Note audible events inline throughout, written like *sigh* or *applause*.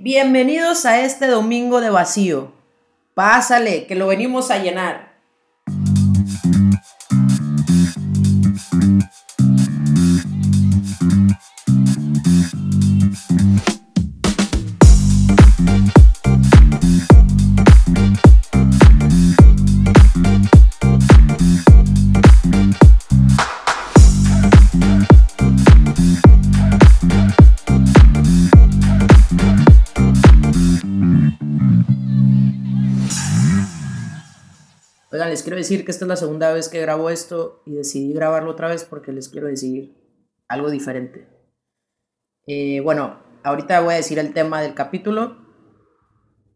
bienvenidos a este domingo de vacío. Pásale, que lo venimos a llenar. Les quiero decir que esta es la segunda vez que grabo esto y decidí grabarlo otra vez porque les quiero decir algo diferente. Eh, bueno, ahorita voy a decir el tema del capítulo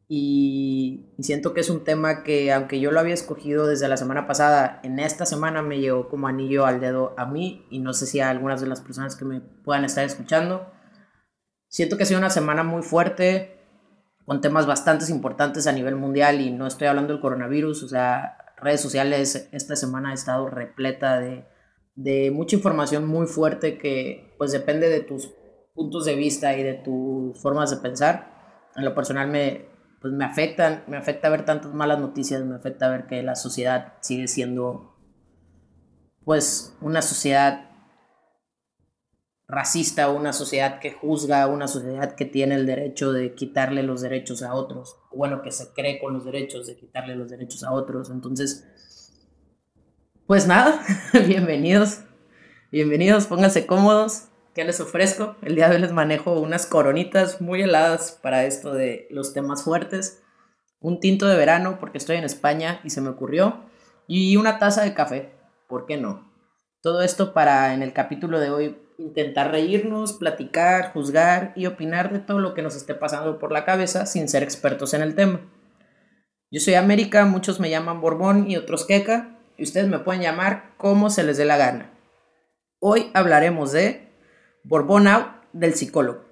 y, siento que es un tema que aunque yo lo había escogido desde la semana pasada, en esta semana me llegó como anillo al dedo a mí y no sé si a algunas de las personas que me puedan estar escuchando. Siento que ha sido una semana muy fuerte, con temas bastante importantes a nivel mundial y no estoy hablando del coronavirus, o sea, redes sociales esta semana ha estado repleta de, mucha información muy fuerte que pues depende de tus puntos de vista y de tus formas de pensar. En lo personal me, pues me afectan, me afecta ver tantas malas noticias, me afecta ver que la sociedad sigue siendo pues una sociedad racista, una sociedad que juzga, una sociedad que tiene el derecho de quitarle los derechos a otros, bueno, que se cree con los derechos de quitarle los derechos a otros. Entonces, pues nada, *laughs* bienvenidos, bienvenidos, pónganse cómodos. ¿Qué les ofrezco? El día de hoy les manejo unas coronitas muy heladas para esto de los temas fuertes, un tinto de verano porque estoy en España y se me ocurrió, y una taza de café, ¿por qué no? Todo esto para en el capítulo de hoy intentar reírnos, platicar, juzgar y opinar de todo lo que nos esté pasando por la cabeza sin ser expertos en el tema. Yo soy América, muchos me llaman Borbón y otros Queca, y ustedes me pueden llamar como se les dé la gana. Hoy hablaremos de Borbón Out del psicólogo.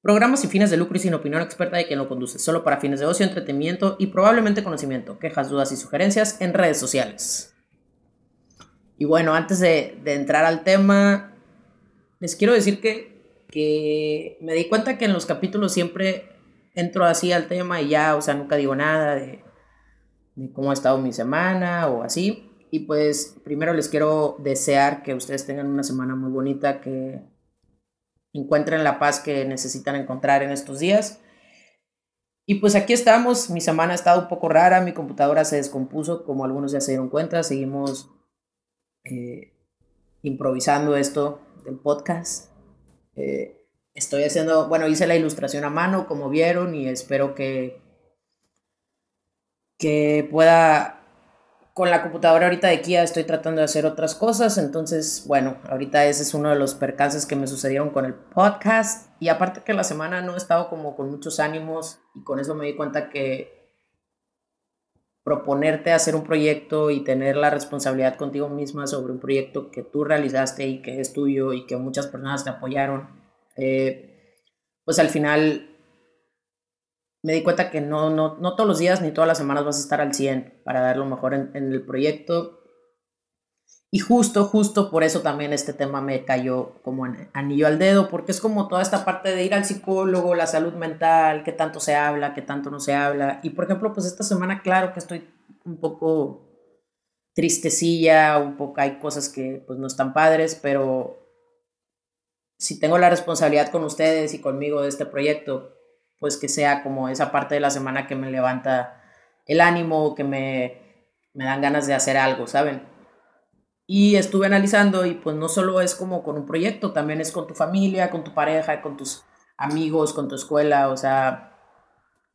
Programas sin fines de lucro y sin opinión experta de quien lo conduce, solo para fines de ocio, entretenimiento y probablemente conocimiento. Quejas, dudas y sugerencias en redes sociales. Y bueno, antes de, de entrar al tema, les quiero decir que, que me di cuenta que en los capítulos siempre entro así al tema y ya, o sea, nunca digo nada de, cómo ha estado mi semana o así. Y pues primero les quiero desear que ustedes tengan una semana muy bonita, que encuentren la paz que necesitan encontrar en estos días. Y pues aquí estamos, mi semana ha estado un poco rara, mi computadora se descompuso, como algunos ya se dieron cuenta, seguimos eh, improvisando esto del podcast. Eh, estoy haciendo, bueno, hice la ilustración a mano, como vieron, y espero que, que pueda, con la computadora ahorita de Kia estoy tratando de hacer otras cosas, entonces, bueno, ahorita ese es uno de los percances que me sucedieron con el podcast, y aparte que la semana no he estado como con muchos ánimos, y con eso me di cuenta que proponerte hacer un proyecto y tener la responsabilidad contigo misma sobre un proyecto que tú realizaste y que es tuyo y que muchas personas te apoyaron, eh, pues al final me di cuenta que no, no, no todos los días ni todas las semanas vas a estar al 100 para dar lo mejor en, en el proyecto. Y justo, justo por eso también este tema me cayó como anillo al dedo, porque es como toda esta parte de ir al psicólogo, la salud mental, qué tanto se habla, qué tanto no se habla. Y por ejemplo, pues esta semana, claro que estoy un poco tristecilla, un poco hay cosas que pues no están padres, pero si tengo la responsabilidad con ustedes y conmigo de este proyecto, pues que sea como esa parte de la semana que me levanta el ánimo, que me, me dan ganas de hacer algo, ¿saben? Y estuve analizando y pues no solo es como con un proyecto, también es con tu familia, con tu pareja, con tus amigos, con tu escuela, o sea,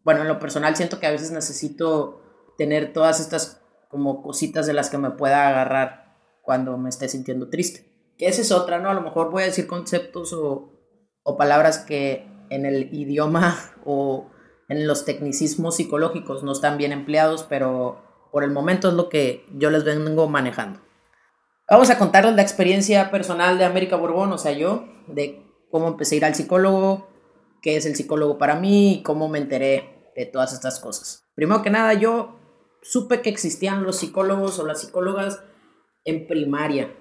bueno, en lo personal siento que a veces necesito tener todas estas como cositas de las que me pueda agarrar cuando me esté sintiendo triste. Que esa es otra, ¿no? A lo mejor voy a decir conceptos o, o palabras que en el idioma *laughs* o en los tecnicismos psicológicos no están bien empleados, pero por el momento es lo que yo les vengo manejando. Vamos a contarles la experiencia personal de América Borbón, o sea, yo, de cómo empecé a ir al psicólogo, qué es el psicólogo para mí y cómo me enteré de todas estas cosas. Primero que nada, yo supe que existían los psicólogos o las psicólogas en primaria.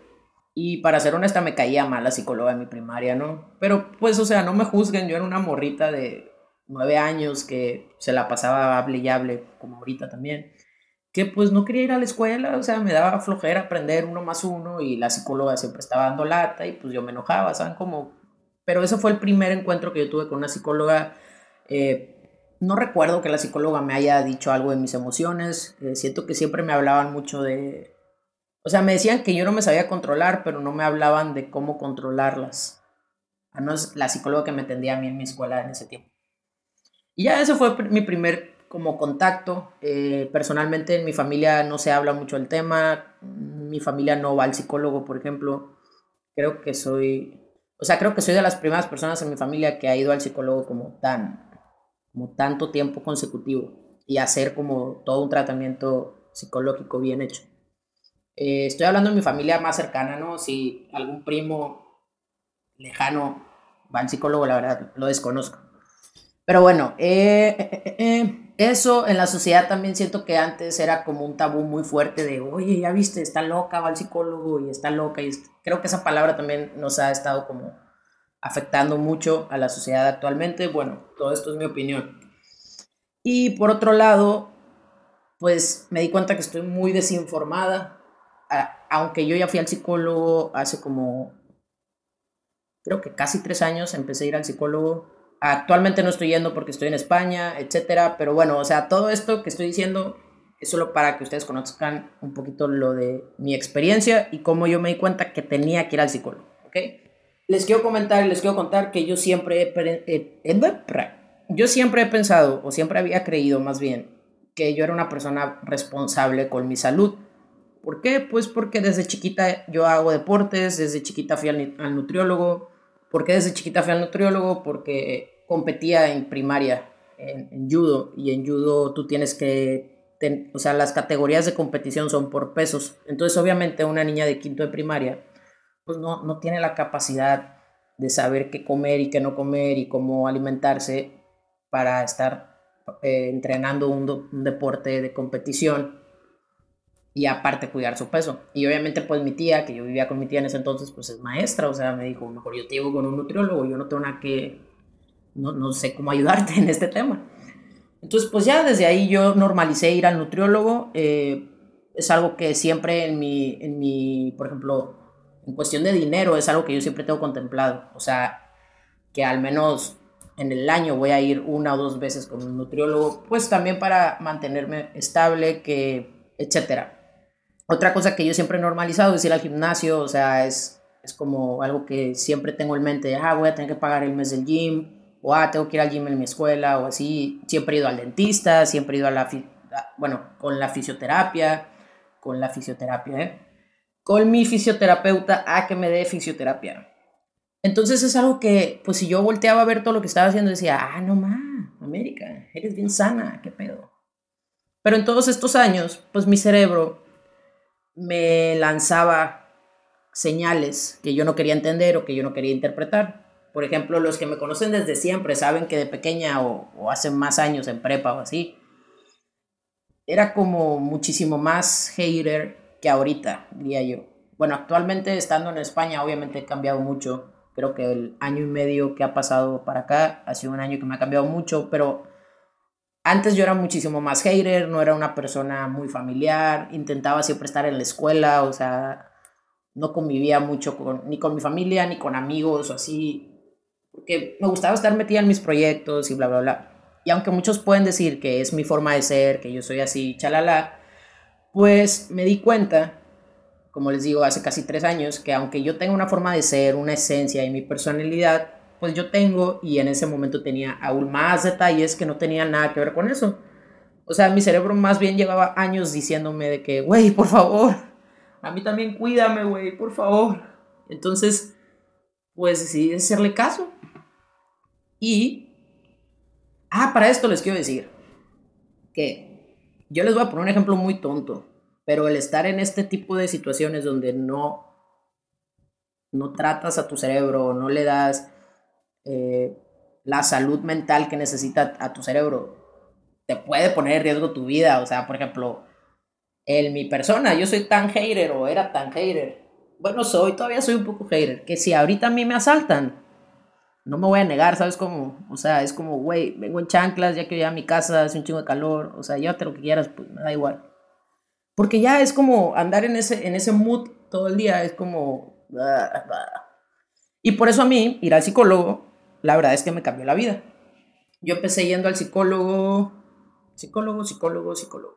Y para ser honesta, me caía mal la psicóloga en mi primaria, ¿no? Pero pues, o sea, no me juzguen, yo era una morrita de nueve años que se la pasaba hable y hable, como ahorita también, que pues no quería ir a la escuela, o sea, me daba flojera aprender uno más uno y la psicóloga siempre estaba dando lata y pues yo me enojaba, ¿saben? Como... Pero ese fue el primer encuentro que yo tuve con una psicóloga. Eh, no recuerdo que la psicóloga me haya dicho algo de mis emociones, eh, siento que siempre me hablaban mucho de... O sea, me decían que yo no me sabía controlar, pero no me hablaban de cómo controlarlas. A no la psicóloga que me atendía a mí en mi escuela en ese tiempo. Y ya ese fue mi primer como contacto. Eh, personalmente en mi familia no se habla mucho del tema. Mi familia no va al psicólogo, por ejemplo. Creo que soy, o sea, creo que soy de las primeras personas en mi familia que ha ido al psicólogo como tan, como tanto tiempo consecutivo y hacer como todo un tratamiento psicológico bien hecho. Eh, estoy hablando de mi familia más cercana, ¿no? Si algún primo lejano va al psicólogo, la verdad, lo desconozco. Pero bueno, eh, eh, eso en la sociedad también siento que antes era como un tabú muy fuerte de, oye, ya viste, está loca, va al psicólogo y está loca. Y creo que esa palabra también nos ha estado como afectando mucho a la sociedad actualmente. Bueno, todo esto es mi opinión. Y por otro lado, pues me di cuenta que estoy muy desinformada. Aunque yo ya fui al psicólogo hace como, creo que casi tres años, empecé a ir al psicólogo Actualmente no estoy yendo porque estoy en España, etcétera, pero bueno, o sea, todo esto que estoy diciendo es solo para que ustedes conozcan un poquito lo de mi experiencia y cómo yo me di cuenta que tenía que ir al psicólogo, ¿ok? Les quiero comentar y les quiero contar que yo siempre he, yo siempre he pensado, o siempre había creído más bien, que yo era una persona responsable con mi salud. ¿Por qué? Pues porque desde chiquita yo hago deportes, desde chiquita fui al, al nutriólogo. ¿Por qué desde chiquita fui al nutriólogo? Porque competía en primaria, en, judo, y en judo tú tienes que, o sea, las categorías de competición son por pesos. Entonces, obviamente, una niña de quinto de primaria, pues no, no tiene la capacidad de saber qué comer y qué no comer y cómo alimentarse para estar eh, entrenando un, deporte de competición y aparte cuidar su peso. Y obviamente pues mi tía, que yo vivía con mi tía en ese entonces, pues es maestra, o sea, me dijo, mejor yo te llevo con un nutriólogo, yo no tengo nada que, no, no sé cómo ayudarte *laughs* en este tema. Entonces, pues ya desde ahí yo normalicé ir al nutriólogo. Eh, es algo que siempre en mi, en mi, por ejemplo, en cuestión de dinero, es algo que yo siempre tengo contemplado. O sea, que al menos en el año voy a ir una o dos veces con un nutriólogo, pues también para mantenerme estable, que, etcétera. Otra cosa que yo siempre he normalizado es ir al gimnasio, o sea, es, es como algo que siempre tengo en mente, ah, voy a tener que pagar el mes del gym, o ah, tengo que ir al gym en mi escuela, o así. Siempre he ido al dentista, siempre he ido a la, bueno, con la fisioterapia, con la fisioterapia, ¿eh? Con mi fisioterapeuta a que me dé fisioterapia. Entonces es algo que, pues si yo volteaba a ver todo lo que estaba haciendo, decía, ah, no más, América, eres bien sana, qué pedo. Pero en todos estos años, pues mi cerebro me lanzaba señales que yo no quería entender o que yo no quería interpretar. Por ejemplo, los que me conocen desde siempre saben que de pequeña o, hace más años en prepa o así, era como muchísimo más hater que ahorita, diría yo. Bueno, actualmente estando en España obviamente he cambiado mucho. Creo que el año y medio que ha pasado para acá ha sido un año que me ha cambiado mucho, pero antes yo era muchísimo más hater, no era una persona muy familiar, intentaba siempre estar en la escuela, o sea, no convivía mucho con, ni con mi familia, ni con amigos o así porque me gustaba estar metida en mis proyectos y bla, bla, bla. Y aunque muchos pueden decir que es mi forma de ser, que yo soy así, chalala, pues me di cuenta, como les digo, hace casi tres años, que aunque yo tenga una forma de ser, una esencia y mi personalidad, pues yo tengo y en ese momento tenía aún más detalles que no tenían nada que ver con eso. O sea, mi cerebro más bien llevaba años diciéndome de que, güey, por favor, a mí también cuídame, güey, por favor. Entonces, pues decidí hacerle caso y, ah, para esto les quiero decir que yo les voy a poner un ejemplo muy tonto, pero el estar en este tipo de situaciones donde no, no tratas a tu cerebro, no le das eh, la salud mental que necesita a tu cerebro, te puede poner en riesgo tu vida. O sea, por ejemplo, en mi persona, yo soy tan hater o era tan hater. Bueno, soy, todavía soy un poco hater, que si ahorita a mí me asaltan, no me voy a negar, ¿sabes cómo? O sea, es como, güey, vengo en chanclas, ya que ya a mi casa hace un chingo de calor, o sea, llévate lo que quieras, pues me da igual. Porque ya es como andar en ese, en ese mood todo el día, es como... Y por eso a mí, ir al psicólogo, la verdad es que me cambió la vida. Yo empecé yendo al psicólogo, psicólogo, psicólogo, psicólogo.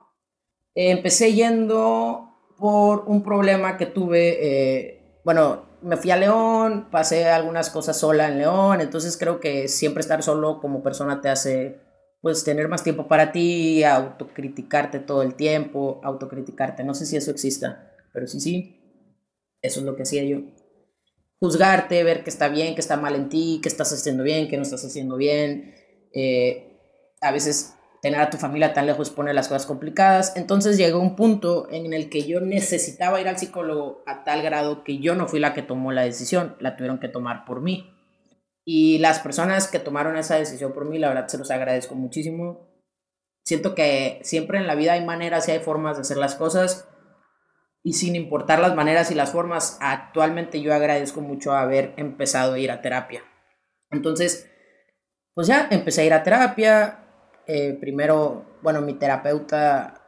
empecé yendo por un problema que tuve, eh, bueno, me fui a León, pasé algunas cosas sola en León, entonces creo que siempre estar solo como persona te hace pues tener más tiempo para ti, autocriticarte todo el tiempo, autocriticarte, no sé si eso exista, pero sí, sí, eso es lo que hacía yo. Juzgarte, ver que está bien, que está mal en ti, que estás haciendo bien, que no estás haciendo bien. Eh, a veces tener a tu familia tan lejos pone las cosas complicadas. Entonces llegó un punto en el que yo necesitaba ir al psicólogo a tal grado que yo no fui la que tomó la decisión, la tuvieron que tomar por mí. Y las personas que tomaron esa decisión por mí, la verdad se los agradezco muchísimo. Siento que siempre en la vida hay maneras y hay formas de hacer las cosas. Y sin importar las maneras y las formas, actualmente yo agradezco mucho haber empezado a ir a terapia. Entonces, pues ya empecé a ir a terapia, eh, primero, bueno, mi terapeuta,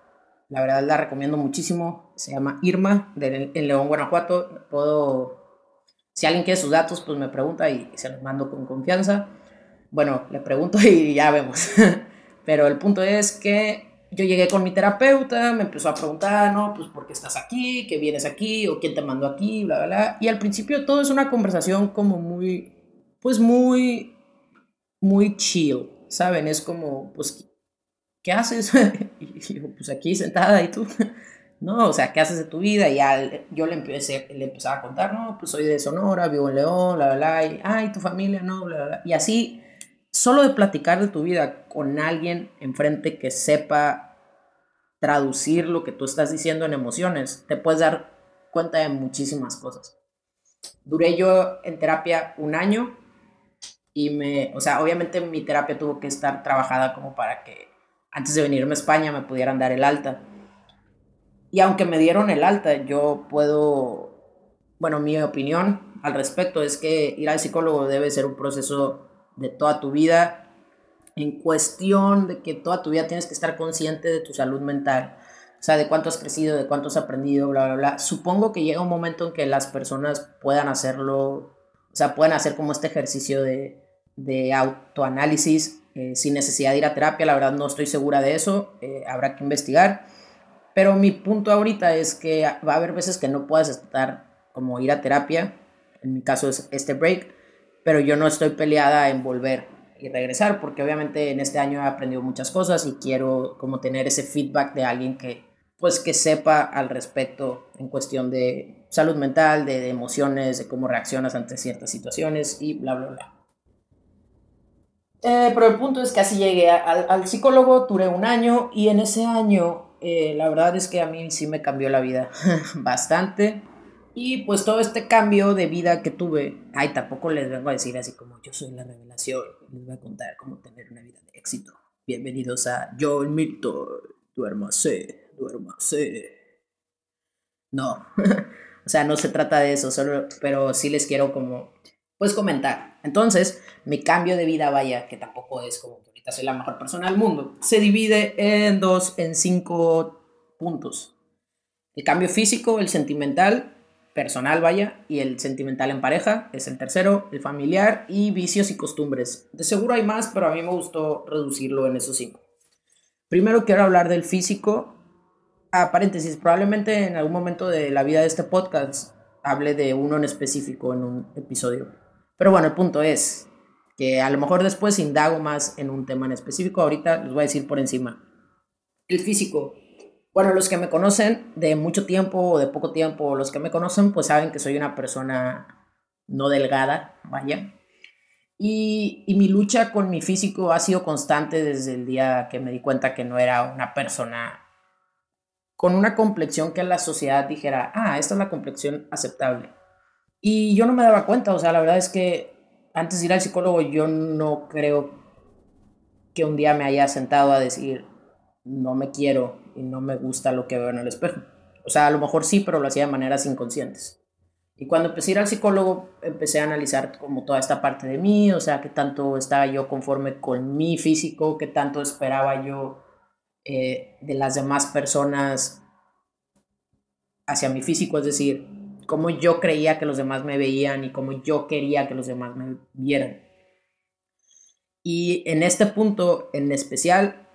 la verdad la recomiendo muchísimo, se llama Irma, de, León, Guanajuato. Puedo, si alguien quiere sus datos, pues me pregunta y, se los mando con confianza. Bueno, le pregunto *laughs* y ya vemos. *laughs* Pero el punto es que yo llegué con mi terapeuta, me empezó a preguntar, ¿no? Pues, ¿por qué estás aquí? ¿Qué vienes aquí? ¿O quién te mandó aquí? Bla, bla, bla. Y al principio todo es una conversación como muy, pues muy, muy chill. ¿Saben? Es como, pues, ¿qué haces? *laughs* y digo, pues aquí sentada y tú, *laughs* no, o sea, ¿qué haces de tu vida? Y ya yo le, empecé, le empezaba a contar, no, pues soy de Sonora, vivo en León, bla, bla, bla, y, ay, tu familia, no, bla, bla, Y así, solo de platicar de tu vida con alguien enfrente que sepa traducir lo que tú estás diciendo en emociones, te puedes dar cuenta de muchísimas cosas. Duré yo en terapia un año y me, o sea, obviamente mi terapia tuvo que estar trabajada como para que antes de venirme a España me pudieran dar el alta. Y aunque me dieron el alta, yo puedo, bueno, mi opinión al respecto es que ir al psicólogo debe ser un proceso de toda tu vida, en cuestión de que toda tu vida tienes que estar consciente de tu salud mental, o sea, de cuánto has crecido, de cuánto has aprendido, bla, bla, bla. Supongo que llega un momento en que las personas puedan hacerlo, o sea, pueden hacer como este ejercicio de, de autoanálisis eh, sin necesidad de ir a terapia. La verdad no estoy segura de eso, eh, habrá que investigar. Pero mi punto ahorita es que va a haber veces que no puedas estar como ir a terapia. En mi caso es este break, pero yo no estoy peleada en volver y regresar porque obviamente en este año he aprendido muchas cosas y quiero como tener ese feedback de alguien que pues que sepa al respecto en cuestión de salud mental, de emociones, de cómo reaccionas ante ciertas situaciones y bla, bla, bla. Eh, pero el punto es que así llegué al, psicólogo, duré un año y en ese año eh, la verdad es que a mí sí me cambió la vida *laughs* bastante. Y pues todo este cambio de vida que tuve, ay, tampoco les vengo a decir así como yo soy la revelación, les voy a contar cómo tener una vida de éxito. Bienvenidos a Yo el Mito, duérmase, duérmase. No, *laughs* o sea, no se trata de eso, solo, pero sí les quiero como puedes comentar. Entonces, mi cambio de vida, vaya, que tampoco es como que ahorita soy la mejor persona del mundo, se divide en dos, en cinco puntos. El cambio físico, el sentimental, personal, vaya, y el sentimental en pareja es el tercero, el familiar y vicios y costumbres. De seguro hay más, pero a mí me gustó reducirlo en esos cinco. Primero quiero hablar del físico. Ah, paréntesis, probablemente en algún momento de la vida de este podcast hable de uno en específico en un episodio. Pero bueno, el punto es que a lo mejor después indago más en un tema en específico. Ahorita les voy a decir por encima. El físico. Bueno, los que me conocen de mucho tiempo o de poco tiempo, los que me conocen, pues saben que soy una persona no delgada, vaya. Y, y, mi lucha con mi físico ha sido constante desde el día que me di cuenta que no era una persona con una complexión que la sociedad dijera, ah, esta es la complexión aceptable. Y yo no me daba cuenta, o sea, la verdad es que antes de ir al psicólogo yo no creo que un día me haya sentado a decir, no me quiero y no me gusta lo que veo en el espejo. O sea, a lo mejor sí, pero lo hacía de maneras inconscientes. Y cuando empecé a ir al psicólogo, empecé a analizar como toda esta parte de mí, o sea, qué tanto estaba yo conforme con mi físico, qué tanto esperaba yo eh, de las demás personas hacia mi físico, es decir, cómo yo creía que los demás me veían y cómo yo quería que los demás me vieran. Y en este punto en especial,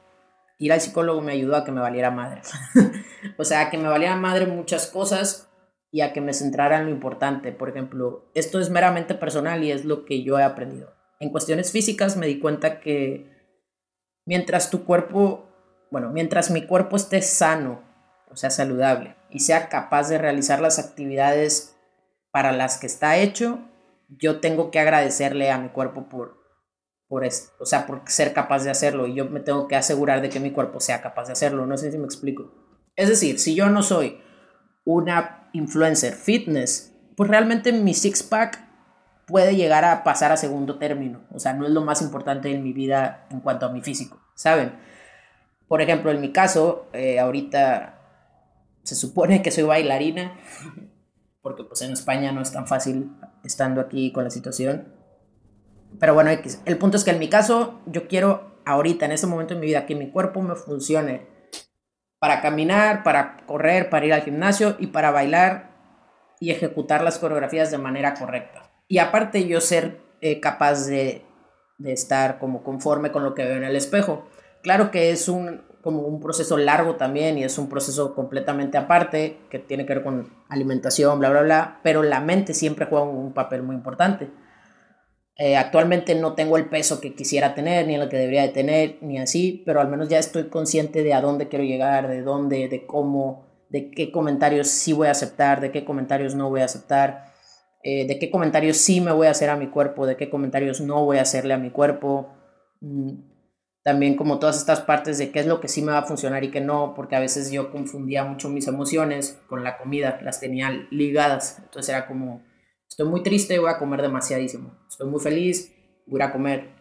ir al psicólogo me ayudó a que me valiera madre. *laughs* o sea, a que me valiera madre muchas cosas y a que me centrara en lo importante. Por ejemplo, esto es meramente personal y es lo que yo he aprendido. En cuestiones físicas me di cuenta que mientras tu cuerpo, bueno, mientras mi cuerpo esté sano, o sea, saludable, y sea capaz de realizar las actividades para las que está hecho, yo tengo que agradecerle a mi cuerpo por, por esto, o sea, por ser capaz de hacerlo y yo me tengo que asegurar de que mi cuerpo sea capaz de hacerlo. No sé si me explico. Es decir, si yo no soy una influencer fitness, pues realmente mi six pack puede llegar a pasar a segundo término. O sea, no es lo más importante en mi vida en cuanto a mi físico, ¿saben? Por ejemplo, en mi caso, eh, ahorita se supone que soy bailarina, porque pues en España no es tan fácil estando aquí con la situación. Pero bueno, el punto es que en mi caso, yo quiero ahorita, en este momento de mi vida, que mi cuerpo me funcione para caminar, para correr, para ir al gimnasio y para bailar y ejecutar las coreografías de manera correcta. Y aparte yo ser eh, capaz de, de, estar como conforme con lo que veo en el espejo. Claro que es un, como un proceso largo también y es un proceso completamente aparte que tiene que ver con alimentación, bla, bla, bla, pero la mente siempre juega un papel muy importante. Eh, actualmente no tengo el peso que quisiera tener, ni el que debería de tener, ni así, pero al menos ya estoy consciente de a dónde quiero llegar, de dónde, de cómo, de qué comentarios sí voy a aceptar, de qué comentarios no voy a aceptar, eh, de qué comentarios sí me voy a hacer a mi cuerpo, de qué comentarios no voy a hacerle a mi cuerpo. Mm, también como todas estas partes de qué es lo que sí me va a funcionar y qué no, porque a veces yo confundía mucho mis emociones con la comida, las tenía ligadas, entonces era como Estoy muy triste, voy a comer demasiadísimo. Estoy muy feliz, voy a comer.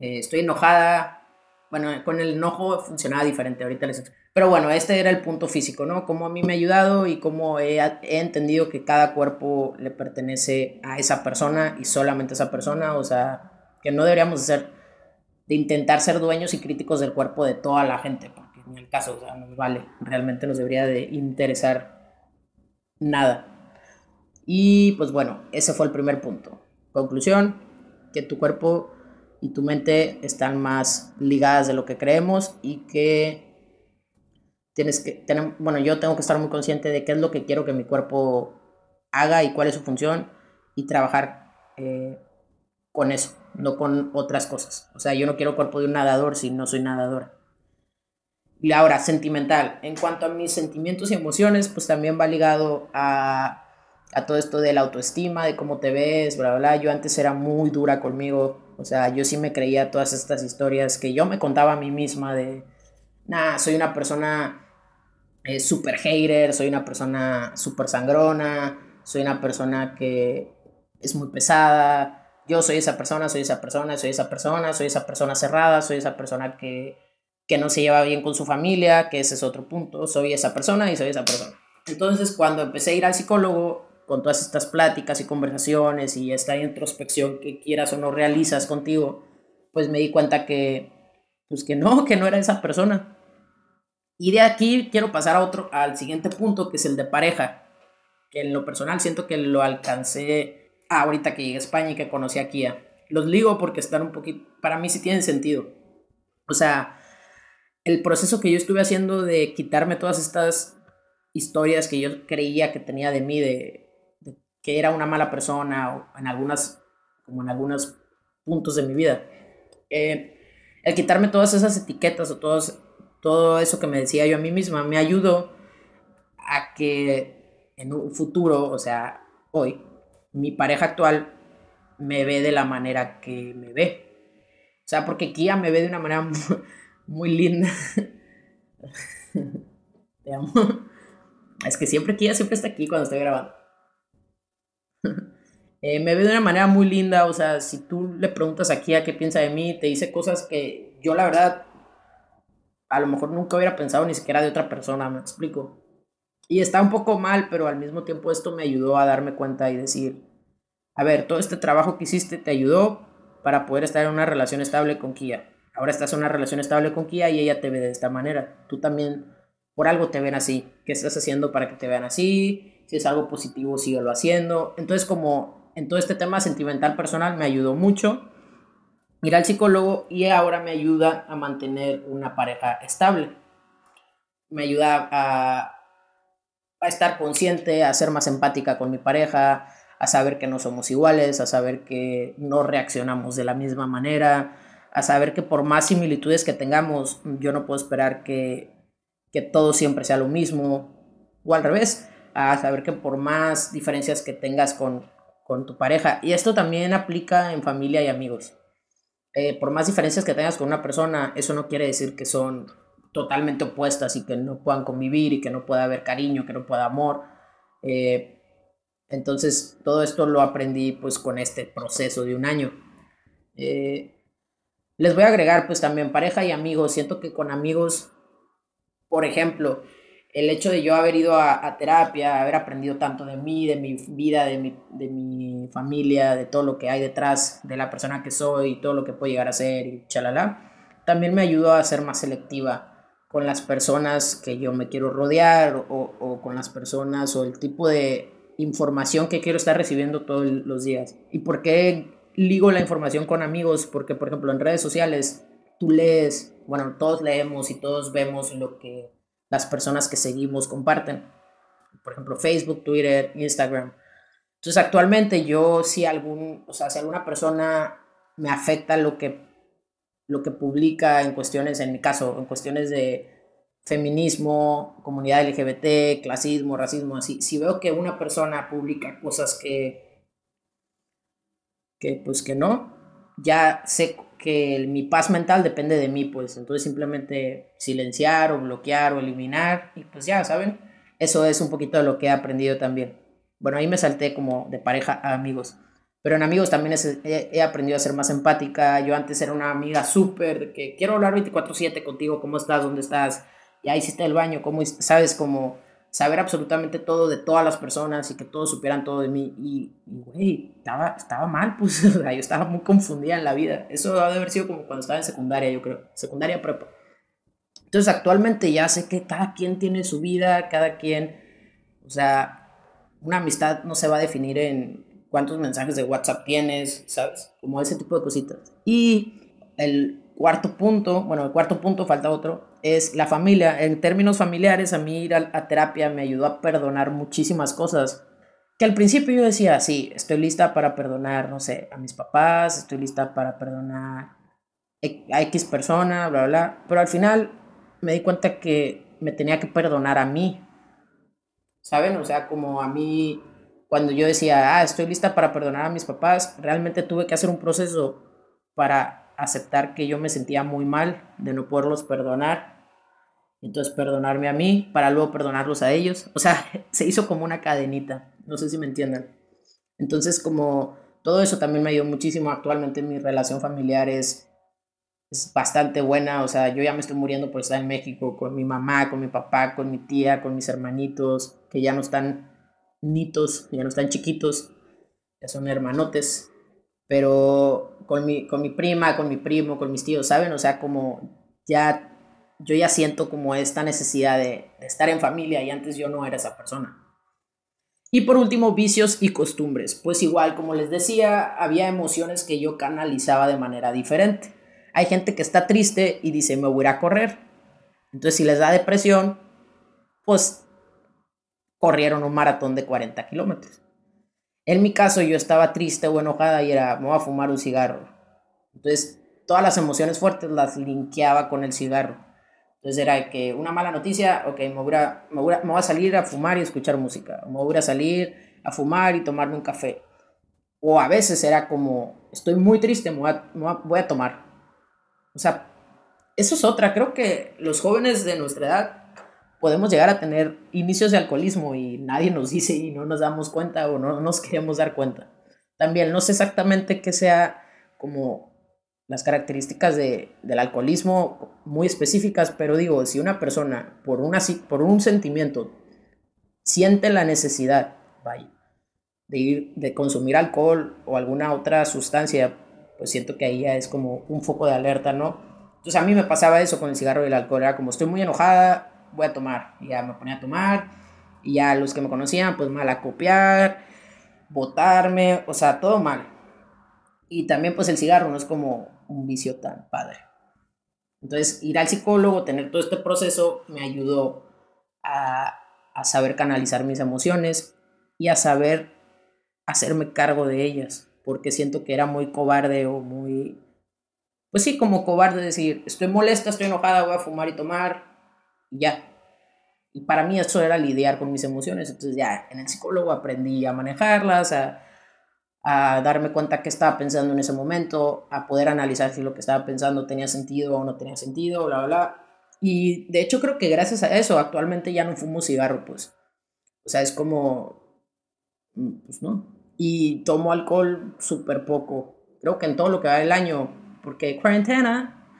Eh, estoy enojada. Bueno, con el enojo funcionaba diferente, ahorita les Pero bueno, este era el punto físico, ¿no? Cómo a mí me ha ayudado y cómo he, he entendido que cada cuerpo le pertenece a esa persona y solamente a esa persona. O sea, que no deberíamos ser, de intentar ser dueños y críticos del cuerpo de toda la gente, porque en el caso, o nos vale. Realmente nos debería de interesar nada. Y pues bueno, ese fue el primer punto. Conclusión, que tu cuerpo y tu mente están más ligadas de lo que creemos y que tienes que tener, bueno, yo tengo que estar muy consciente de qué es lo que quiero que mi cuerpo haga y cuál es su función y trabajar eh, con eso, no con otras cosas. O sea, yo no quiero cuerpo de un nadador si no soy nadador. Y ahora, sentimental. En cuanto a mis sentimientos y emociones, pues también va ligado a a todo esto de la autoestima, de cómo te ves, bla, bla, Yo antes era muy dura conmigo, o sea, yo sí me creía todas estas historias que yo me contaba a mí misma de, nada, soy una persona eh, super hater, soy una persona súper sangrona, soy una persona que es muy pesada, yo soy esa persona, soy esa persona, soy esa persona, soy esa persona cerrada, soy esa persona que, que no se lleva bien con su familia, que ese es otro punto, soy esa persona y soy esa persona. Entonces, cuando empecé a ir al psicólogo, con todas estas pláticas y conversaciones y esta introspección que quieras o no realizas contigo, pues me di cuenta que, pues que no, que no era esa persona. Y de aquí quiero pasar a otro, al siguiente punto, que es el de pareja, que en lo personal siento que lo alcancé ahorita que llegué a España y que conocí a Kia. Los ligo porque están un poquito, para mí sí tienen sentido. O sea, el proceso que yo estuve haciendo de quitarme todas estas historias que yo creía que tenía de mí, de que era una mala persona o en algunas, como en algunos puntos de mi vida. Eh, el quitarme todas esas etiquetas o todos, todo eso que me decía yo a mí misma me ayudó a que en un futuro, o sea, hoy, mi pareja actual me ve de la manera que me ve. O sea, porque Kia me ve de una manera muy, linda. *laughs* Te. Es que siempre Kia siempre está aquí cuando estoy grabando. *laughs* Eh, me ve de una manera muy linda, o sea, si tú le preguntas a qué piensa de mí, te dice cosas que yo la verdad a lo mejor nunca hubiera pensado ni siquiera de otra persona, me explico. Y está un poco mal, pero al mismo tiempo esto me ayudó a darme cuenta y decir, a ver, todo este trabajo que hiciste te ayudó para poder estar en una relación estable con Kia. Ahora estás en una relación estable con Kia y ella te ve de esta manera. Tú también por algo te ven así. ¿Qué estás haciendo para que te vean así? Si es algo positivo, síguelo haciendo. Entonces, como en todo este tema sentimental personal me ayudó mucho ir al psicólogo y ahora me ayuda a mantener una pareja estable. Me ayuda a, a estar consciente, a ser más empática con mi pareja, a saber que no somos iguales, a saber que no reaccionamos de la misma manera, a saber que por más similitudes que tengamos, yo no puedo esperar que, que todo siempre sea lo mismo, o al revés, a saber que por más diferencias que tengas con, con tu pareja, y esto también aplica en familia y amigos, eh, por más diferencias que tengas con una persona, eso no quiere decir que son totalmente opuestas y que no puedan convivir y que no pueda haber cariño, que no pueda amor. Eh, entonces, todo esto lo aprendí pues con este proceso de un año. Eh, les voy a agregar pues también pareja y amigos. Siento que con amigos, por ejemplo, el hecho de yo haber ido a, terapia, haber aprendido tanto de mí, de mi vida, de mi, de mi familia, de todo lo que hay detrás de la persona que soy, todo lo que puedo llegar a ser y chalala, también me ayudó a ser más selectiva con las personas que yo me quiero rodear o, o con las personas o el tipo de información que quiero estar recibiendo todos los días. ¿Y por qué ligo la información con amigos? Porque, por ejemplo, en redes sociales tú lees, bueno, todos leemos y todos vemos lo que las personas que seguimos comparten. Por ejemplo, Facebook, Twitter, Instagram. Entonces, actualmente yo si algún, o sea, si alguna persona me afecta lo que lo que publica en cuestiones, en mi caso, en cuestiones de feminismo, comunidad LGBT, clasismo, racismo, así, si veo que una persona publica cosas que, que pues que no, ya sé que mi paz mental depende de mí, pues entonces simplemente silenciar o bloquear o eliminar y pues ya, ¿saben? Eso es un poquito de lo que he aprendido también. Bueno, ahí me salté como de pareja a amigos. Pero en amigos también he, aprendido a ser más empática. Yo antes era una amiga súper que quiero hablar 24/7 contigo, ¿cómo estás? ¿Dónde estás? ya hiciste el baño, cómo, sabes, como saber absolutamente todo de todas las personas y que todos supieran todo de mí. Y, güey, estaba, estaba mal, *laughs* pues, yo estaba muy confundida en la vida. Eso debe haber sido como cuando estaba en secundaria, yo creo, secundaria prepa. Entonces, actualmente ya sé que cada quien tiene su vida, cada quien, o sea, una amistad no se va a definir en cuántos mensajes de WhatsApp tienes, ¿sabes? Como ese tipo de cositas. Y el cuarto punto, bueno, el cuarto punto falta otro, es la familia. En términos familiares, a mí ir a, terapia me ayudó a perdonar muchísimas cosas. Que al principio yo decía, sí, estoy lista para perdonar, no sé, a mis papás, estoy lista para perdonar a X persona, bla, bla, bla. Pero al final me di cuenta que me tenía que perdonar a mí. ¿Saben? O sea, como a mí, cuando yo decía, ah, estoy lista para perdonar a mis papás, realmente tuve que hacer un proceso para aceptar que yo me sentía muy mal de no poderlos perdonar entonces perdonarme a mí para luego perdonarlos a ellos. O sea, *laughs* se hizo como una cadenita. No sé si me entiendan. Entonces como todo eso también me ayudó muchísimo. Actualmente mi relación familiar es, es bastante buena. O sea, yo ya me estoy muriendo por estar en México con mi mamá, con mi papá, con mi tía, con mis hermanitos, que ya no están nitos, ya no están chiquitos, ya son hermanotes. Pero con mi, con mi prima, con mi primo, con mis tíos, ¿saben? O sea, como ya yo ya siento como esta necesidad de, estar en familia y antes yo no era esa persona. Y por último, vicios y costumbres. Pues igual, como les decía, había emociones que yo canalizaba de manera diferente. Hay gente que está triste y dice, me voy a correr. Entonces, si les da depresión, pues corrieron un maratón de 40 kilómetros. En mi caso, yo estaba triste o enojada y era, me voy a fumar un cigarro. Entonces, todas las emociones fuertes las linkeaba con el cigarro. Entonces era que una mala noticia, ok, me voy, a, me, voy a, me salir a fumar y escuchar música. Me voy a salir a fumar y tomarme un café. O a veces era como, estoy muy triste, me voy a, voy a tomar. O sea, eso es otra. Creo que los jóvenes de nuestra edad podemos llegar a tener inicios de alcoholismo y nadie nos dice y no nos damos cuenta o no nos queremos dar cuenta. También no sé exactamente qué sea como las características de, del alcoholismo muy específicas, pero digo, si una persona por, una, por un sentimiento siente la necesidad, vaya, de ir, de consumir alcohol o alguna otra sustancia, pues siento que ahí ya es como un foco de alerta, ¿no? Entonces a mí me pasaba eso con el cigarro y el alcohol, era como estoy muy enojada, voy a tomar, y ya me ponía a tomar, y ya los que me conocían, pues mal a copiar, botarme, o sea, todo mal. Y también pues el cigarro no es como un vicio tan padre. Entonces ir al psicólogo, tener todo este proceso, me ayudó a, a saber canalizar mis emociones y a saber hacerme cargo de ellas, porque siento que era muy cobarde o muy, pues sí, como cobarde decir, estoy molesta, estoy enojada, voy a fumar y tomar, ya. Y para mí eso era lidiar con mis emociones, entonces ya en el psicólogo aprendí a manejarlas, a, darme cuenta qué estaba pensando en ese momento, a poder analizar si lo que estaba pensando tenía sentido o no tenía sentido, bla, bla. Y de hecho creo que gracias a eso actualmente ya no fumo cigarro, pues. O sea, es como, mm, pues no. Y tomo alcohol súper poco. Creo que en todo lo que va del año, porque cuarentena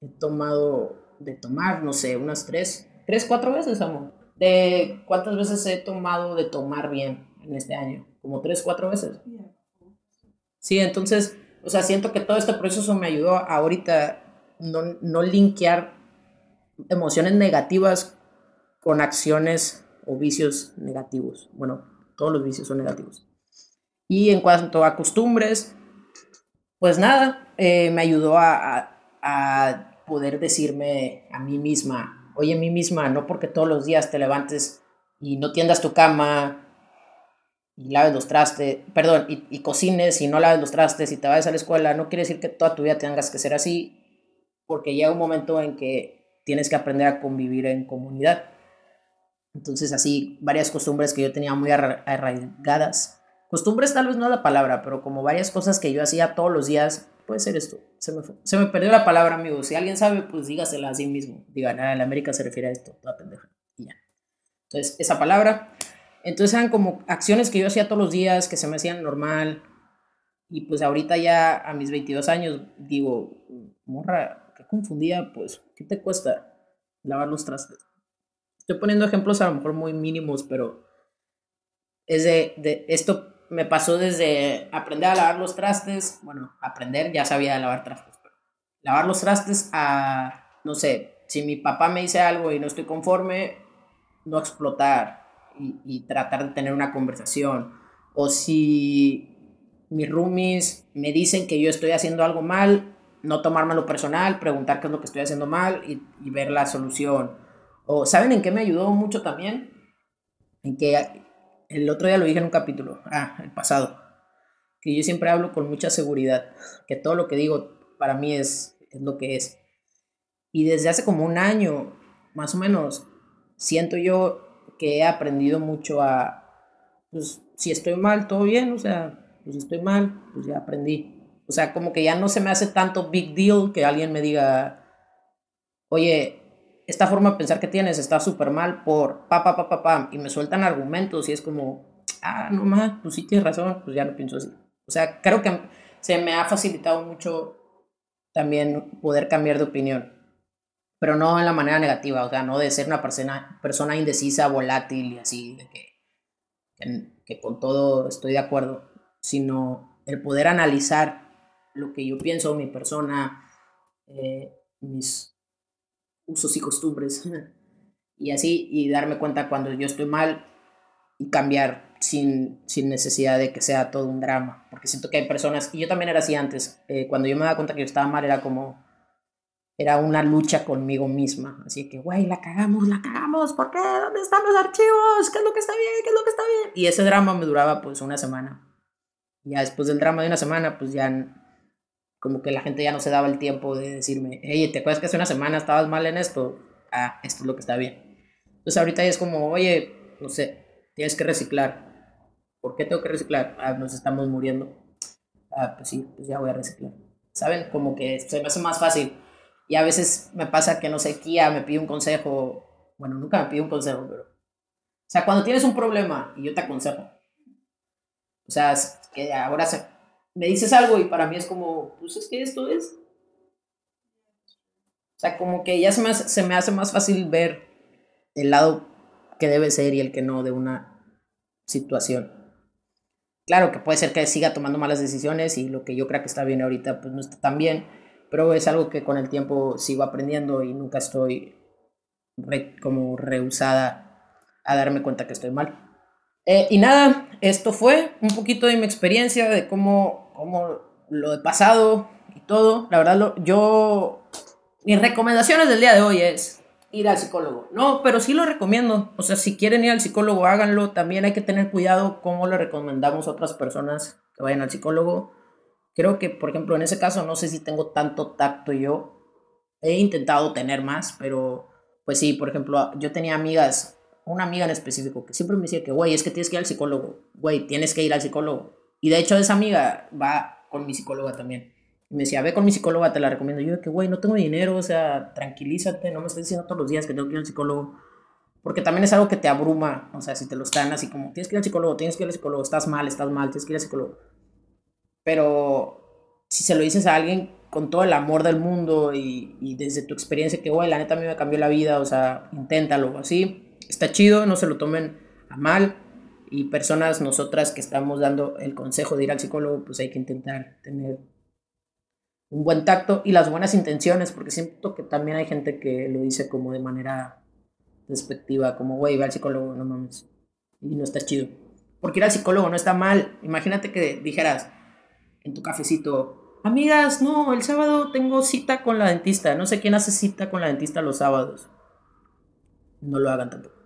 he tomado de tomar, no sé, unas tres, tres, cuatro veces, amor. ¿De cuántas veces he tomado de tomar bien en este año? Como tres, cuatro veces. Sí, entonces, o sea, siento que todo este proceso me ayudó a ahorita no, no linkear emociones negativas con acciones o vicios negativos. Bueno, todos los vicios son negativos. Y en cuanto a costumbres, pues nada, eh, me ayudó a, poder decirme a mí misma, oye, a mí misma, no porque todos los días te levantes y no tiendas tu cama y laves los trastes, perdón, y, cocines y no laves los trastes y te vayas a la escuela, no quiere decir que toda tu vida tengas que ser así, porque llega un momento en que tienes que aprender a convivir en comunidad. Entonces así, varias costumbres que yo tenía muy arraigadas. Costumbres tal vez no es la palabra, pero como varias cosas que yo hacía todos los días, puede ser esto. Se me, se me perdió la palabra, amigo. Si alguien sabe, pues dígasela a sí mismo. Digan, ah, en América se refiere a esto, toda pendeja. Y ya. Entonces, esa palabra. Entonces eran como acciones que yo hacía todos los días, que se me hacían normal. Y pues ahorita ya a mis 22 años digo, morra, qué confundida, pues, ¿qué te cuesta lavar los trastes? Estoy poniendo ejemplos a lo mejor muy mínimos, pero es de, de esto me pasó desde aprender a lavar los trastes, bueno, aprender, ya sabía lavar trastes, pero lavar los trastes a, no sé, si mi papá me dice algo y no estoy conforme, no explotar y, y tratar de tener una conversación. O si mis roomies me dicen que yo estoy haciendo algo mal, no tomármelo personal, preguntar qué es lo que estoy haciendo mal y, ver la solución. O, ¿saben en qué me ayudó mucho también? En que el otro día lo dije en un capítulo, ah, el pasado, que yo siempre hablo con mucha seguridad, que todo lo que digo para mí es, lo que es. Y desde hace como un año, más o menos, siento yo que he aprendido mucho a, pues, si estoy mal, todo bien, o sea, pues si estoy mal, pues ya aprendí. O sea, como que ya no se me hace tanto big deal que alguien me diga, oye, esta forma de pensar que tienes está súper mal por pa, pa, pa, pa, pa, y me sueltan argumentos y es como, ah, no más, pues sí tienes razón, pues ya no pienso así. O sea, creo que se me ha facilitado mucho también poder cambiar de opinión, pero no en la manera negativa, o sea, no de ser una persona, persona indecisa, volátil y así, de que, con todo estoy de acuerdo, sino el poder analizar lo que yo pienso, mi persona, eh, mis usos y costumbres. *laughs* y así, y darme cuenta cuando yo estoy mal y cambiar sin, sin necesidad de que sea todo un drama. Porque siento que hay personas, y yo también era así antes, eh, cuando yo me daba cuenta que yo estaba mal era como, era una lucha conmigo misma. Así que, güey, la cagamos, la cagamos, ¿por qué? ¿Dónde están los archivos? ¿Qué es lo que está bien? ¿Qué es lo que está bien? Y ese drama me duraba pues una semana. Ya después del drama de una semana, pues ya como que la gente ya no se daba el tiempo de decirme, hey, ¿te acuerdas que hace una semana estabas mal en esto? Ah, esto es lo que está bien. Entonces ahorita es como, oye, no sé, tienes que reciclar. ¿Por qué tengo que reciclar? Ah, nos estamos muriendo. Ah, pues sí, pues ya voy a reciclar. ¿Saben? Como que se me hace más fácil. Y a veces me pasa que, no sé, Kia me pide un consejo. Bueno, nunca me pide un consejo, pero... O sea, cuando tienes un problema y yo te aconsejo. O sea, que ahora se, me dices algo y para mí es como, pues es que esto es. O sea, como que ya se me hace, se me hace más fácil ver el lado que debe ser y el que no de una situación. Claro que puede ser que siga tomando malas decisiones y lo que yo creo que está bien ahorita pues no está tan bien, pero es algo que con el tiempo sigo aprendiendo y nunca estoy como rehusada a darme cuenta que estoy mal. Eh, y nada, esto fue un poquito de mi experiencia, de cómo, cómo lo he pasado y todo. La verdad, lo, yo, mis recomendaciones del día de hoy es ir al psicólogo. No, pero sí lo recomiendo. O sea, si quieren ir al psicólogo, háganlo. También hay que tener cuidado cómo le recomendamos a otras personas que vayan al psicólogo. Creo que, por ejemplo, en ese caso, no sé si tengo tanto tacto yo. He intentado tener más, pero pues sí, por ejemplo, yo tenía amigas, una amiga en específico, que siempre me decía que, güey, es que tienes que ir al psicólogo. Güey, tienes que ir al psicólogo. Y de hecho, esa amiga va con mi psicóloga también me decía, ve con mi psicóloga, te la recomiendo. Yo, que güey, no tengo dinero, o sea, tranquilízate, no me estés diciendo todos los días que tengo que ir al psicólogo. Porque también es algo que te abruma, o sea, si te lo están así como, tienes que ir al psicólogo, tienes que ir al psicólogo, estás mal, estás mal, tienes que ir al psicólogo. Pero si se lo dices a alguien con todo el amor del mundo y, y desde tu experiencia, que, güey, la neta a mí me cambió la vida, o sea, inténtalo, así, está chido, no se lo tomen a mal. Y personas, nosotras que estamos dando el consejo de ir al psicólogo, pues hay que intentar tener un buen tacto y las buenas intenciones, porque siento que también hay gente que lo dice como de manera despectiva, como, güey, ve al psicólogo, no mames, y no está chido. Porque ir al psicólogo no está mal. Imagínate que dijeras en tu cafecito, amigas, no, el sábado tengo cita con la dentista. No sé quién hace cita con la dentista los sábados. No lo hagan tampoco.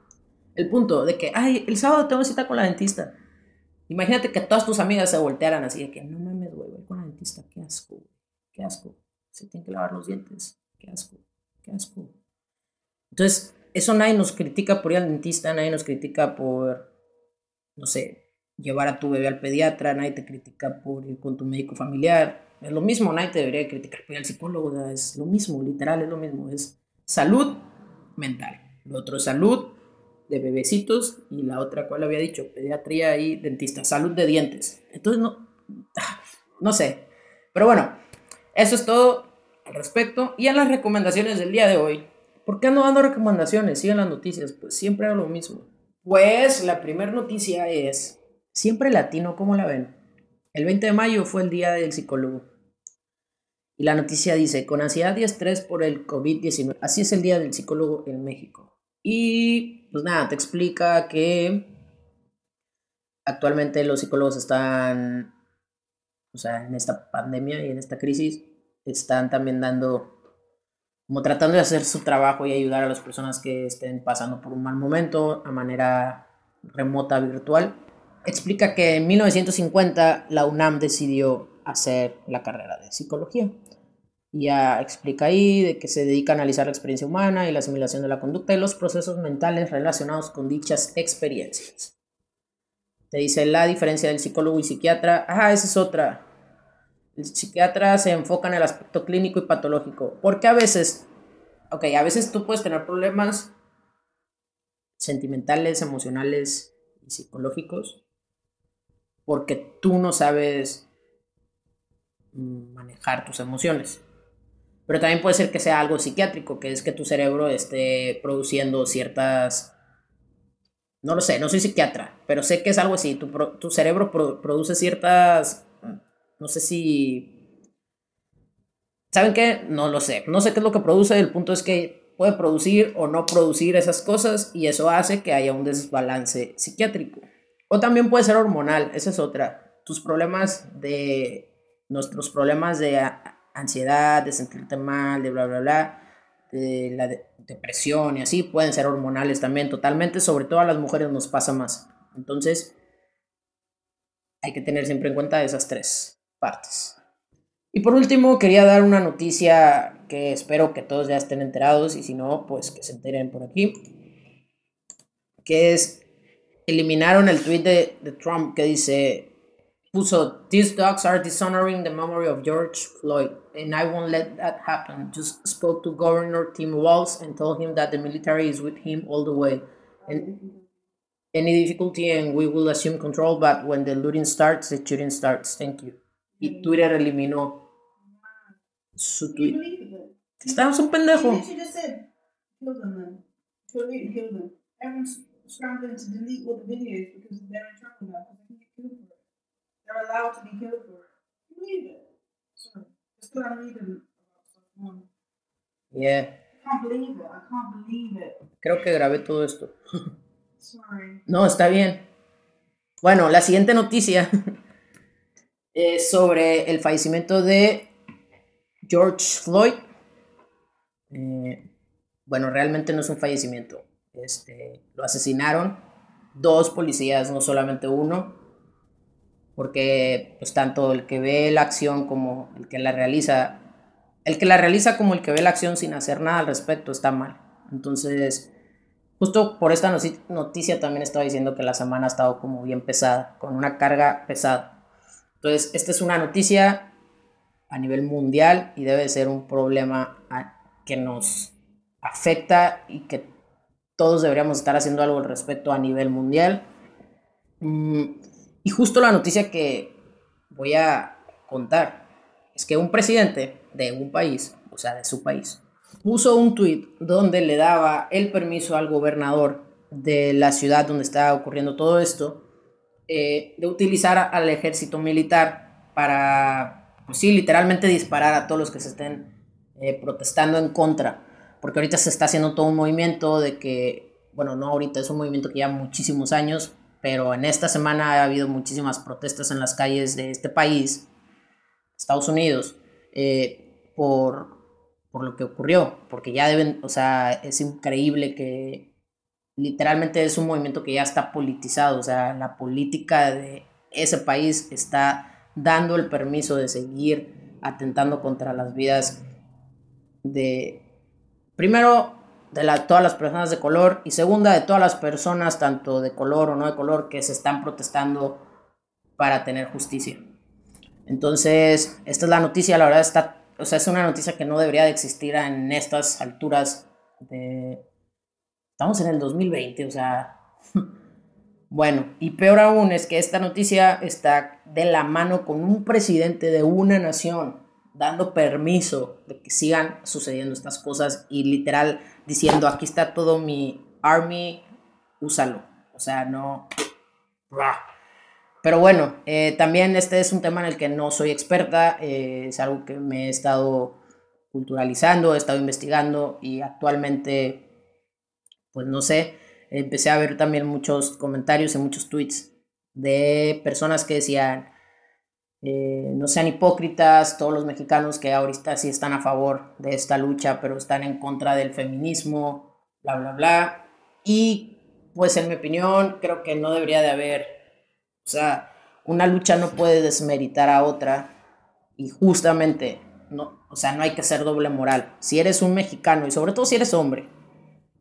El punto de que, ay, el sábado tengo cita con la dentista. Imagínate que todas tus amigas se voltearan así de que, no mames, güey, voy con la dentista, qué asco qué asco. Se tienen que lavar los dientes, qué asco, qué asco. Entonces, eso nadie nos critica por ir al dentista, nadie nos critica por, no sé, llevar a tu bebé al pediatra, nadie te critica por ir con tu médico familiar. Es lo mismo, nadie te debería criticar por ir al psicólogo, es lo mismo, literal, es lo mismo. Es salud mental. Lo otro es salud de bebecitos y la otra, ¿cuál había dicho? Pediatría y dentista, salud de dientes. Entonces, no, no sé. Pero bueno, eso es todo al respecto. Y en las recomendaciones del día de hoy. ¿Por qué ando dando recomendaciones? Siguen las noticias. Pues siempre hago lo mismo. Pues la primera noticia es, siempre latino, ¿cómo la ven? El 20 de mayo fue el día del psicólogo. Y la noticia dice, con ansiedad y estrés por el COVID-19. Así es el día del psicólogo en México. Y pues nada, te explica que actualmente los psicólogos están, o sea, en esta pandemia y en esta crisis, están también dando, como tratando de hacer su trabajo y ayudar a las personas que estén pasando por un mal momento a manera remota, virtual. Explica que en 1950 la UNAM decidió hacer la carrera de psicología. Ya explica ahí de que se dedica a analizar la experiencia humana y la asimilación de la conducta y los procesos mentales relacionados con dichas experiencias. Te dice la diferencia del psicólogo y psiquiatra. Ah, esa es otra. El psiquiatra se enfoca en el aspecto clínico y patológico. Porque a veces, ok, a veces tú puedes tener problemas sentimentales, emocionales y psicológicos porque tú no sabes manejar tus emociones. Pero también puede ser que sea algo psiquiátrico, que es que tu cerebro esté produciendo ciertas... No lo sé, no soy psiquiatra, pero sé que es algo así. Tu, tu cerebro produce ciertas no sé si... ¿Saben qué? No lo sé. No sé qué es lo que produce. El punto es que puede producir o no producir esas cosas y eso hace que haya un desbalance psiquiátrico. O también puede ser hormonal. Esa es otra. Tus problemas de... Nuestros problemas de ansiedad, de sentirte mal, de bla, bla, bla, de la depresión y así, pueden ser hormonales también totalmente. Sobre todo a las mujeres nos pasa más. Entonces, hay que tener siempre en cuenta esas tres partes. Y por último, quería dar una noticia que espero que todos ya estén enterados y si no, pues que se enteren por aquí. Que es, eliminaron el tweet de, de Trump que dice, puso, These dogs are dishonoring the memory of George Floyd and I won't let that happen. Just spoke to Governor Tim Walz and told him that the military is with him all the way. And any difficulty and we will assume control, but when the looting starts, the shooting starts. Thank you y Twitter eliminó su tweet. Estamos un pendejo. scrambling to delete all the videos because they're in trouble now allowed to be for it. You it? Sorry. Just because I'm reading about stuff more. Yeah. I can't believe it. I can't believe it. Creo que grabé todo esto. Sorry. No, está bien. Bueno, la siguiente noticia *laughs* es sobre el fallecimiento de George Floyd. Eh, bueno, realmente no es un fallecimiento. Este, lo asesinaron dos policías, no solamente uno, porque pues tanto el que ve la acción como el que la realiza, el que la realiza como el que ve la acción sin hacer nada al respecto está mal. Entonces, justo por esta noticia también estaba diciendo que la semana ha estado como bien pesada, con una carga pesada. Entonces, esta es una noticia a nivel mundial y debe ser un problema que nos afecta y que todos deberíamos estar haciendo algo al respecto a nivel mundial. Y justo la noticia que voy a contar es que un presidente de un país, o sea, de su país, puso un tweet donde le daba el permiso al gobernador de la ciudad donde estaba ocurriendo todo esto eh, de utilizar al ejército militar para, pues sí, literalmente disparar a todos los que se estén eh, protestando en contra. Porque ahorita se está haciendo todo un movimiento de que, bueno, no ahorita, es un movimiento que lleva muchísimos años, pero en esta semana ha habido muchísimas protestas en las calles de este país, Estados Unidos, eh, por, por lo que ocurrió, porque ya deben, o sea, es increíble que literalmente es un movimiento que ya está politizado, o sea, la política de ese país está dando el permiso de seguir atentando contra las vidas de, primero, de todas las personas de color y segunda, de todas las personas, tanto de color o no de color, que se están protestando para tener justicia. Entonces, esta es la noticia, la verdad está, o sea, es una noticia que no debería de existir en estas alturas de... Estamos en el 2020, o sea... *laughs* Bueno, y peor aún es que esta noticia está de la mano con un presidente de una nación dando permiso de que sigan sucediendo estas cosas y literal diciendo, aquí está todo mi army, úsalo. O sea, no... Pero bueno, eh, también este es un tema en el que no soy experta, eh, es algo que me he estado culturalizando, he estado investigando y actualmente, pues no sé, empecé a ver también muchos comentarios y muchos tweets de personas que decían, eh, no sean hipócritas, todos los mexicanos que ahorita sí están a favor de esta lucha, pero están en contra del feminismo, bla, bla, bla. Y pues en mi opinión creo que no debería de haber, o sea, una lucha no puede desmeritar a otra y justamente, no, o sea, no hay que ser doble moral. Si eres un mexicano y sobre todo si eres hombre,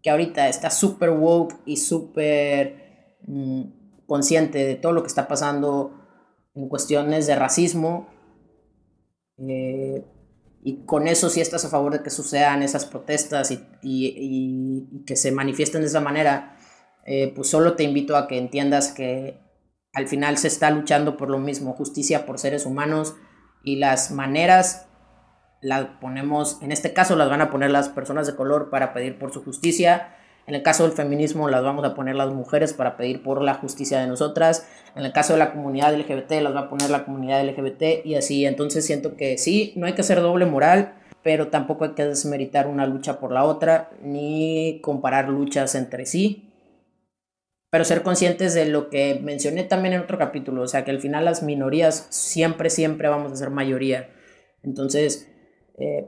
que ahorita está súper woke y súper mm, consciente de todo lo que está pasando en cuestiones de racismo. Eh, y con eso sí estás a favor de que sucedan esas protestas y, que se manifiesten de esa manera, eh, pues solo te invito a que entiendas que al final se está luchando por lo mismo, justicia por seres humanos y las maneras las ponemos, en este caso las van a poner las personas de color para pedir por su justicia en el caso del feminismo las vamos a poner las mujeres para pedir por la justicia de nosotras. En el caso de la comunidad LGBT las va a poner la comunidad LGBT y así. Entonces siento que sí, no hay que hacer doble moral, pero tampoco hay que desmeritar una lucha por la otra, ni comparar luchas entre sí. Pero ser conscientes de lo que mencioné también en otro capítulo, o sea que al final las minorías siempre, siempre vamos a ser mayoría. Entonces, eh,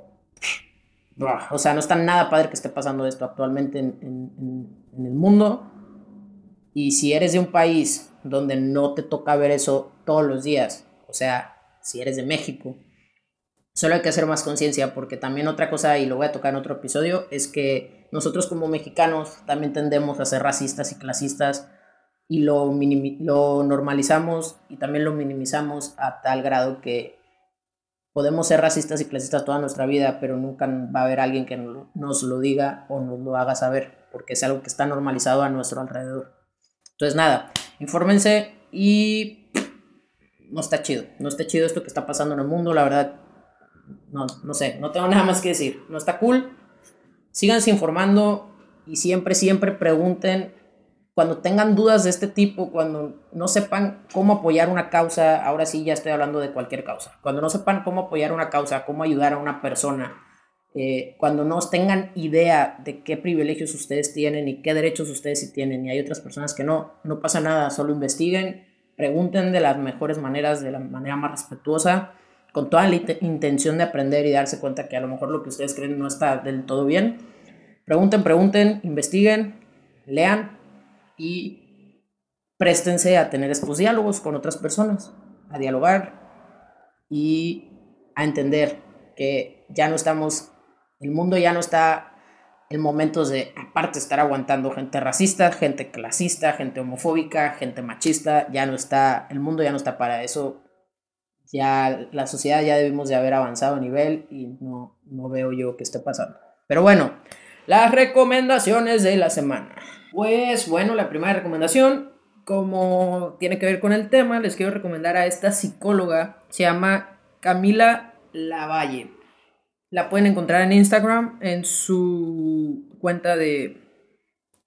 o sea, no está nada padre que esté pasando esto actualmente en, el mundo. Y si eres de un país donde no te toca ver eso todos los días, o sea, si eres de México, solo hay que hacer más conciencia porque también otra cosa, y lo voy a tocar en otro episodio, es que nosotros como mexicanos también tendemos a ser racistas y clasistas y lo, normalizamos y también lo minimizamos a tal grado que podemos ser racistas y clasistas toda nuestra vida, pero nunca va a haber alguien que nos lo diga o nos lo haga saber, porque es algo que está normalizado a nuestro alrededor. Entonces, nada, infórmense y no está chido, no está chido esto que está pasando en el mundo, la verdad, no, no sé, no tengo *laughs* nada más que decir, no está cool, síganse informando y siempre, siempre pregunten cuando tengan dudas de este tipo, cuando no sepan cómo apoyar una causa, ahora sí ya estoy hablando de cualquier causa, cuando no sepan cómo apoyar una causa, cómo ayudar a una persona, eh, cuando no tengan idea de qué privilegios ustedes tienen y qué derechos ustedes sí tienen y hay otras personas que no, no pasa nada, solo investiguen, pregunten de las mejores maneras, de la manera más respetuosa, con toda la intención de aprender y darse cuenta que a lo mejor lo que ustedes creen no está del todo bien. Pregunten, pregunten, investiguen, lean y préstense a tener estos diálogos con otras personas, a dialogar y a entender que ya no estamos el mundo ya no está en momentos de, aparte, estar aguantando gente racista, gente clasista, gente homofóbica, gente machista, ya no está, el mundo ya no está para eso. Ya la sociedad ya debimos de haber avanzado a nivel y no, no veo yo que esté pasando. Pero bueno, las recomendaciones de la semana. Pues bueno, la primera recomendación, como tiene que ver con el tema, les quiero recomendar a esta psicóloga, se llama Camila Lavalle. La pueden encontrar en Instagram, en su cuenta de,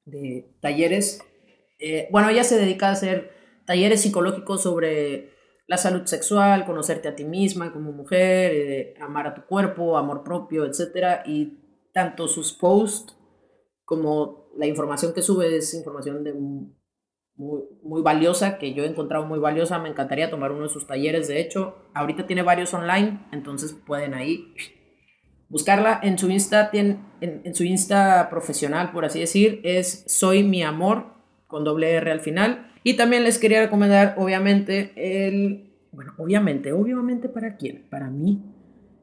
de talleres. Eh, bueno, ella se dedica a hacer talleres psicológicos sobre la salud sexual, conocerte a ti misma como mujer, eh, amar a tu cuerpo, amor propio, etc. Y tanto sus posts como la información que sube es información muy, muy, valiosa, que yo he encontrado muy valiosa. Me encantaría tomar uno de sus talleres, de hecho. Ahorita tiene varios online, entonces pueden ahí buscarla en su Insta, en, en, su Insta profesional, por así decir, es Soy mi amor, con doble R al final. Y también les quería recomendar, obviamente, el, bueno, obviamente, obviamente para quién, para mí,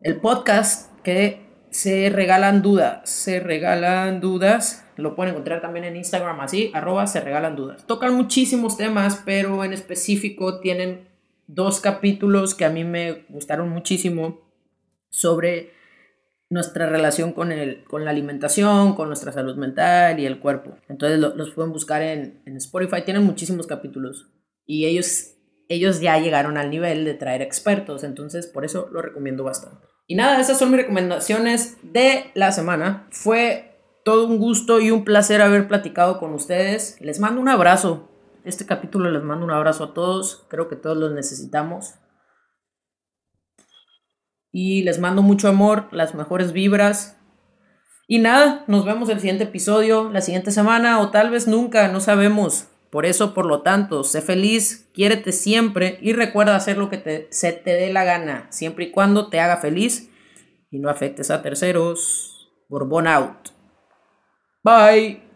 el podcast que se regalan dudas, se regalan dudas, lo pueden encontrar también en Instagram así, arroba se regalan dudas. Tocan muchísimos temas, pero en específico tienen dos capítulos que a mí me gustaron muchísimo sobre nuestra relación con, el, con la alimentación, con nuestra salud mental y el cuerpo. Entonces los pueden buscar en, en, Spotify, tienen muchísimos capítulos y ellos, ellos ya llegaron al nivel de traer expertos, entonces por eso lo recomiendo bastante. Y nada, esas son mis recomendaciones de la semana. Fue todo un gusto y un placer haber platicado con ustedes. Les mando un abrazo. Este capítulo les mando un abrazo a todos. Creo que todos los necesitamos. Y les mando mucho amor, las mejores vibras. Y nada, nos vemos el siguiente episodio, la siguiente semana o tal vez nunca, no sabemos. Por eso, por lo tanto, sé feliz, quiérete siempre y recuerda hacer lo que te, se te dé la gana, siempre y cuando te haga feliz y no afectes a terceros. Borbón out. Bye.